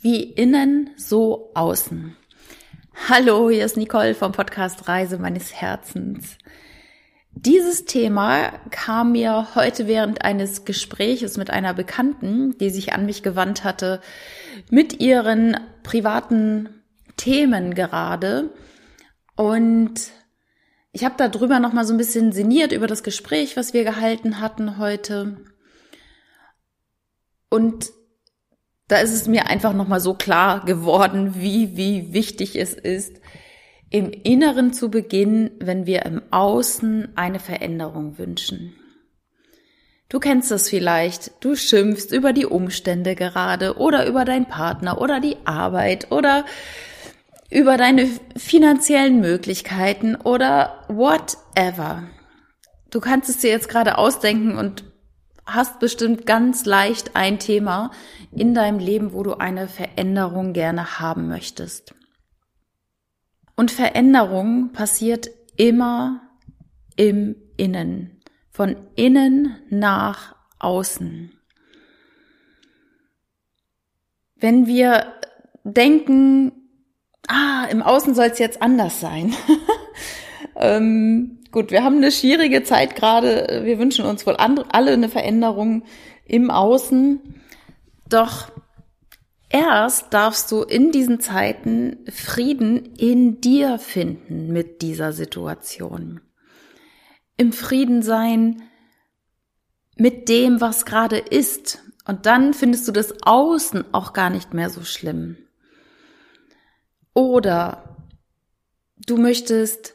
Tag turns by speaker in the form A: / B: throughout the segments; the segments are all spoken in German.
A: Wie innen, so außen. Hallo, hier ist Nicole vom Podcast Reise meines Herzens. Dieses Thema kam mir heute während eines Gespräches mit einer Bekannten, die sich an mich gewandt hatte, mit ihren privaten Themen gerade. Und ich habe darüber noch mal so ein bisschen sinniert über das Gespräch, was wir gehalten hatten heute. Und da ist es mir einfach noch mal so klar geworden, wie wie wichtig es ist, im Inneren zu beginnen, wenn wir im Außen eine Veränderung wünschen. Du kennst das vielleicht, du schimpfst über die Umstände gerade oder über deinen Partner oder die Arbeit oder über deine finanziellen Möglichkeiten oder whatever. Du kannst es dir jetzt gerade ausdenken und hast bestimmt ganz leicht ein Thema in deinem Leben, wo du eine Veränderung gerne haben möchtest. Und Veränderung passiert immer im Innen, von innen nach außen. Wenn wir denken, ah, im Außen soll es jetzt anders sein. ähm, gut, wir haben eine schwierige Zeit gerade. Wir wünschen uns wohl alle eine Veränderung im Außen. Doch erst darfst du in diesen Zeiten Frieden in dir finden mit dieser Situation. Im Frieden sein mit dem, was gerade ist. Und dann findest du das Außen auch gar nicht mehr so schlimm. Oder du möchtest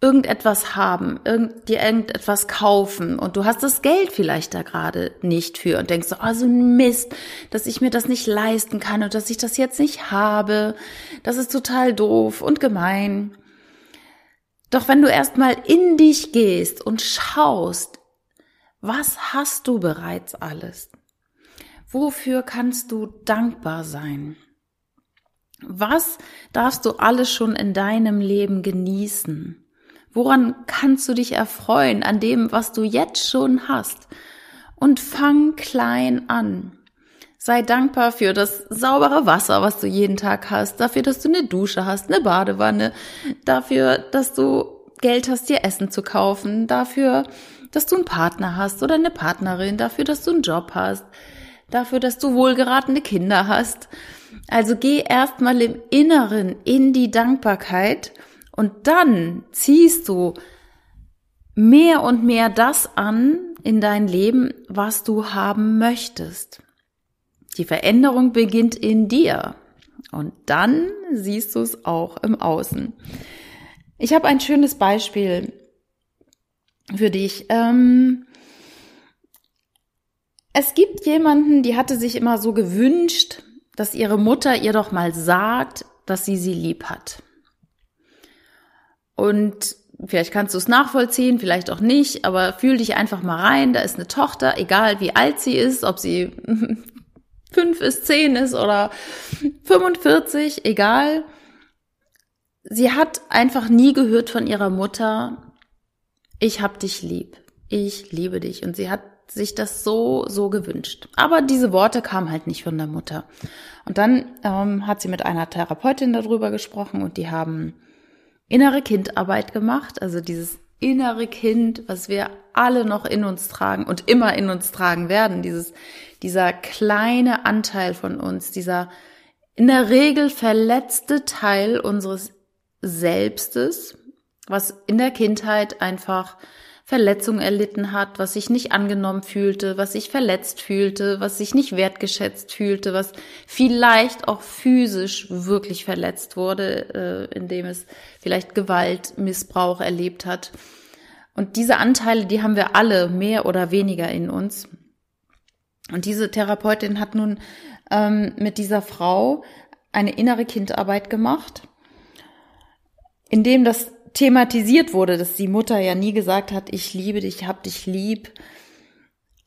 A: irgendetwas haben, irgend, dir irgendetwas kaufen und du hast das Geld vielleicht da gerade nicht für und denkst so, also Mist, dass ich mir das nicht leisten kann und dass ich das jetzt nicht habe, das ist total doof und gemein. Doch wenn du erstmal in dich gehst und schaust, was hast du bereits alles? Wofür kannst du dankbar sein? Was darfst du alles schon in deinem Leben genießen? Woran kannst du dich erfreuen an dem, was du jetzt schon hast? Und fang klein an. Sei dankbar für das saubere Wasser, was du jeden Tag hast, dafür, dass du eine Dusche hast, eine Badewanne, dafür, dass du Geld hast, dir Essen zu kaufen, dafür, dass du einen Partner hast oder eine Partnerin, dafür, dass du einen Job hast, dafür, dass du wohlgeratene Kinder hast. Also geh erstmal im Inneren in die Dankbarkeit und dann ziehst du mehr und mehr das an in dein Leben, was du haben möchtest. Die Veränderung beginnt in dir und dann siehst du es auch im Außen. Ich habe ein schönes Beispiel für dich. Ähm, es gibt jemanden, die hatte sich immer so gewünscht, dass ihre Mutter ihr doch mal sagt, dass sie sie lieb hat. Und vielleicht kannst du es nachvollziehen, vielleicht auch nicht, aber fühl dich einfach mal rein. Da ist eine Tochter, egal wie alt sie ist, ob sie fünf ist, zehn ist oder 45, egal. Sie hat einfach nie gehört von ihrer Mutter, ich hab dich lieb, ich liebe dich. Und sie hat sich das so, so gewünscht. Aber diese Worte kamen halt nicht von der Mutter. Und dann ähm, hat sie mit einer Therapeutin darüber gesprochen und die haben innere Kindarbeit gemacht, also dieses innere Kind, was wir alle noch in uns tragen und immer in uns tragen werden, dieses, dieser kleine Anteil von uns, dieser in der Regel verletzte Teil unseres Selbstes, was in der Kindheit einfach Verletzung erlitten hat, was sich nicht angenommen fühlte, was sich verletzt fühlte, was sich nicht wertgeschätzt fühlte, was vielleicht auch physisch wirklich verletzt wurde, äh, indem es vielleicht Gewalt, Missbrauch erlebt hat. Und diese Anteile, die haben wir alle mehr oder weniger in uns. Und diese Therapeutin hat nun ähm, mit dieser Frau eine innere Kindarbeit gemacht, indem das thematisiert wurde, dass die Mutter ja nie gesagt hat, ich liebe dich, hab dich lieb.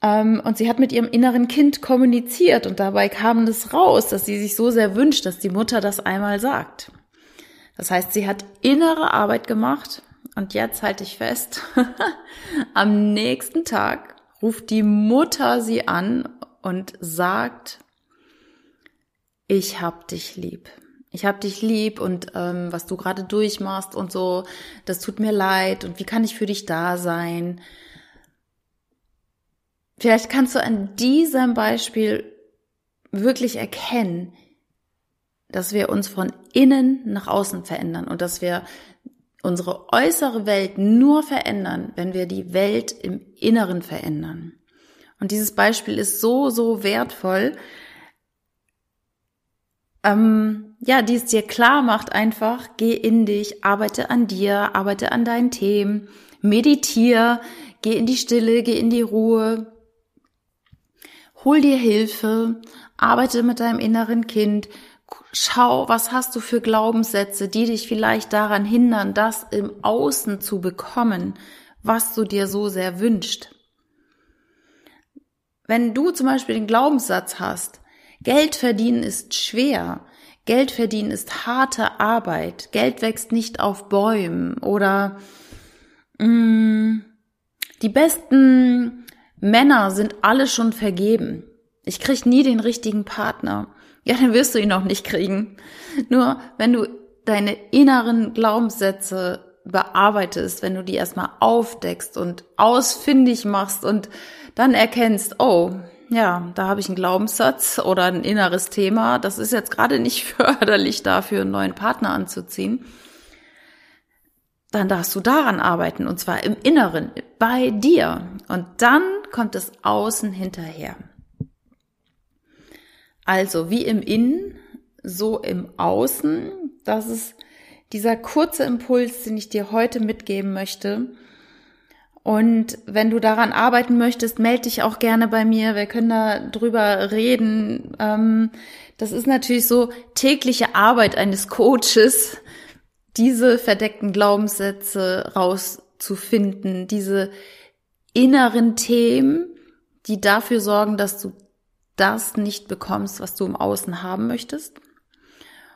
A: Ähm, und sie hat mit ihrem inneren Kind kommuniziert und dabei kam es raus, dass sie sich so sehr wünscht, dass die Mutter das einmal sagt. Das heißt, sie hat innere Arbeit gemacht und jetzt halte ich fest, am nächsten Tag ruft die Mutter sie an und sagt, ich hab dich lieb. Ich hab dich lieb und ähm, was du gerade durchmachst und so, das tut mir leid und wie kann ich für dich da sein? Vielleicht kannst du an diesem Beispiel wirklich erkennen, dass wir uns von innen nach außen verändern und dass wir unsere äußere Welt nur verändern, wenn wir die Welt im Inneren verändern. Und dieses Beispiel ist so, so wertvoll, ähm, ja, die es dir klar macht einfach, geh in dich, arbeite an dir, arbeite an deinen Themen, meditiere, geh in die Stille, geh in die Ruhe, hol dir Hilfe, arbeite mit deinem inneren Kind, schau, was hast du für Glaubenssätze, die dich vielleicht daran hindern, das im Außen zu bekommen, was du dir so sehr wünscht. Wenn du zum Beispiel den Glaubenssatz hast, Geld verdienen ist schwer. Geld verdienen ist harte Arbeit. Geld wächst nicht auf Bäumen oder mh, mm, die besten Männer sind alle schon vergeben. Ich krieg nie den richtigen Partner. Ja, dann wirst du ihn auch nicht kriegen. Nur wenn du deine inneren Glaubenssätze bearbeitest, wenn du die erstmal aufdeckst und ausfindig machst und dann erkennst, oh, ja, da habe ich einen Glaubenssatz oder ein inneres Thema. Das ist jetzt gerade nicht förderlich dafür, einen neuen Partner anzuziehen. Dann darfst du daran arbeiten und zwar im Inneren, bei dir. Und dann kommt es außen hinterher. Also wie im Innen, so im Außen. Das ist dieser kurze Impuls, den ich dir heute mitgeben möchte. Und wenn du daran arbeiten möchtest, melde dich auch gerne bei mir. Wir können da drüber reden. Ähm, das ist natürlich so tägliche Arbeit eines Coaches, diese verdeckten Glaubenssätze rauszufinden, diese inneren Themen, die dafür sorgen, dass du das nicht bekommst, was du im Außen haben möchtest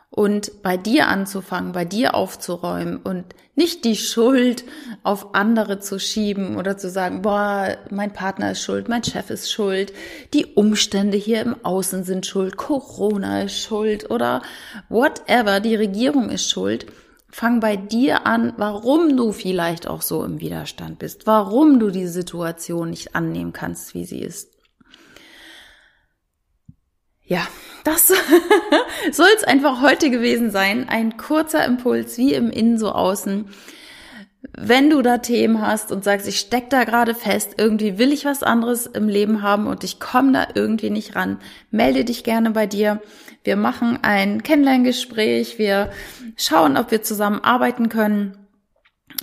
A: und bei dir anzufangen, bei dir aufzuräumen und nicht die Schuld auf andere zu schieben oder zu sagen, boah, mein Partner ist schuld, mein Chef ist schuld, die Umstände hier im Außen sind schuld, Corona ist schuld oder whatever, die Regierung ist schuld. Fang bei dir an, warum du vielleicht auch so im Widerstand bist, warum du die Situation nicht annehmen kannst, wie sie ist. Ja, das soll es einfach heute gewesen sein. Ein kurzer Impuls, wie im Innen so außen. Wenn du da Themen hast und sagst, ich steck da gerade fest, irgendwie will ich was anderes im Leben haben und ich komme da irgendwie nicht ran, melde dich gerne bei dir. Wir machen ein Kennenlerngespräch, wir schauen, ob wir zusammen arbeiten können,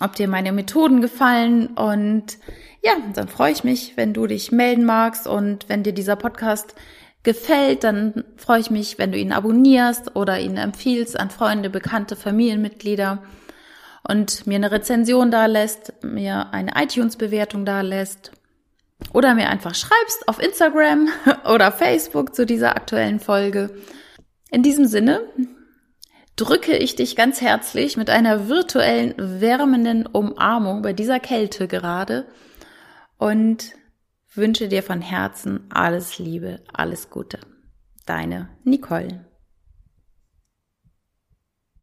A: ob dir meine Methoden gefallen und ja, dann freue ich mich, wenn du dich melden magst und wenn dir dieser Podcast gefällt, dann freue ich mich, wenn du ihn abonnierst oder ihn empfiehlst an Freunde, Bekannte, Familienmitglieder und mir eine Rezension da lässt, mir eine iTunes-Bewertung da lässt oder mir einfach schreibst auf Instagram oder Facebook zu dieser aktuellen Folge. In diesem Sinne drücke ich dich ganz herzlich mit einer virtuellen wärmenden Umarmung bei dieser Kälte gerade und wünsche dir von Herzen alles Liebe, alles Gute. Deine Nicole.